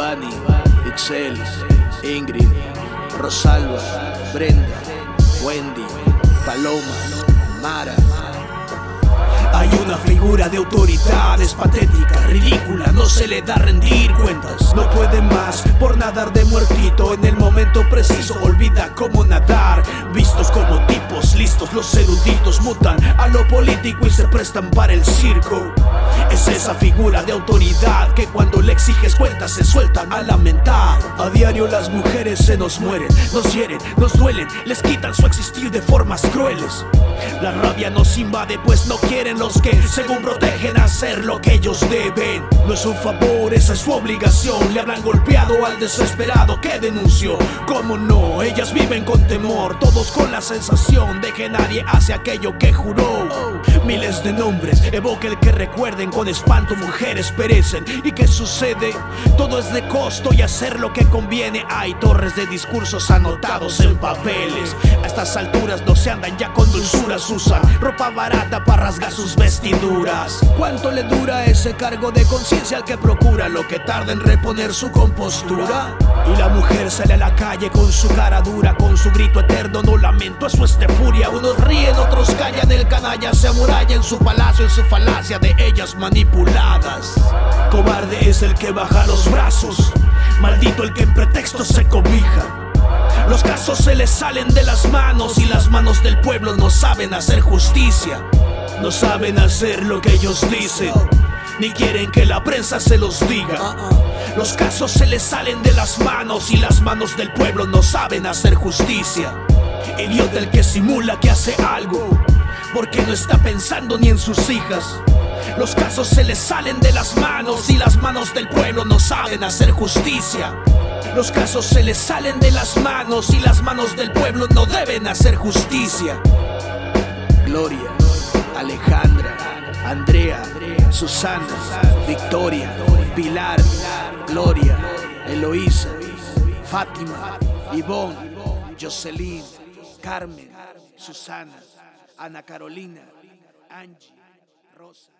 Devani, Excel, Ingrid, Rosalba, Brenda, Wendy, Paloma, Mara. Hay una figura de autoridad, es patética, ridícula, no se le da rendir cuentas. No puede más por nadar de muertito en el momento preciso, olvida cómo nadar. Vistos como tipos listos, los eruditos mutan a lo político y se prestan para el circo. Es esa figura de autoridad que cuando le exiges cuentas se sueltan a lamentar. A diario las mujeres se nos mueren, nos hieren, nos duelen, les quitan su existir de formas crueles. La rabia nos invade pues no quieren los que según protegen hacer lo que ellos deben. No es un favor, esa es su obligación. Le habrán golpeado al desesperado que denunció. ¿Cómo no? Ellas viven con temor, todos con la sensación de que nadie hace aquello que juró. Miles de nombres evoca el que recuerden con espanto mujeres perecen. ¿Y qué sucede? Todo es de costo y hacer lo que conviene. Hay torres de discursos anotados en papeles. A estas alturas no se andan ya con dulzuras, usan ropa barata para rasgar sus vestiduras. ¿Cuánto le dura ese cargo de conciencia al que procura lo que tarda en reponer su compostura? Y la mujer sale a la calle con su cara dura, con su grito eterno, no lamento, eso es de furia. Unos ríen, otros callan, el canalla se en su palacio, en su falacia de ellas manipuladas. Cobarde es el que baja los brazos, maldito el que en pretexto se cobija. Los casos se les salen de las manos y las manos del pueblo no saben hacer justicia. No saben hacer lo que ellos dicen, ni quieren que la prensa se los diga. Los casos se les salen de las manos y las manos del pueblo no saben hacer justicia. Idiota el que simula que hace algo, porque no está pensando ni en sus hijas. Los casos se les salen de las manos y las manos del pueblo no saben hacer justicia. Los casos se les salen de las manos y las manos del pueblo no deben hacer justicia. Gloria, Alejandra, Andrea, Susana, Victoria, Pilar, Gloria, Eloísa, Fátima, Ivonne, Jocelyn, Carmen, Susana, Ana Carolina, Angie, Rosa.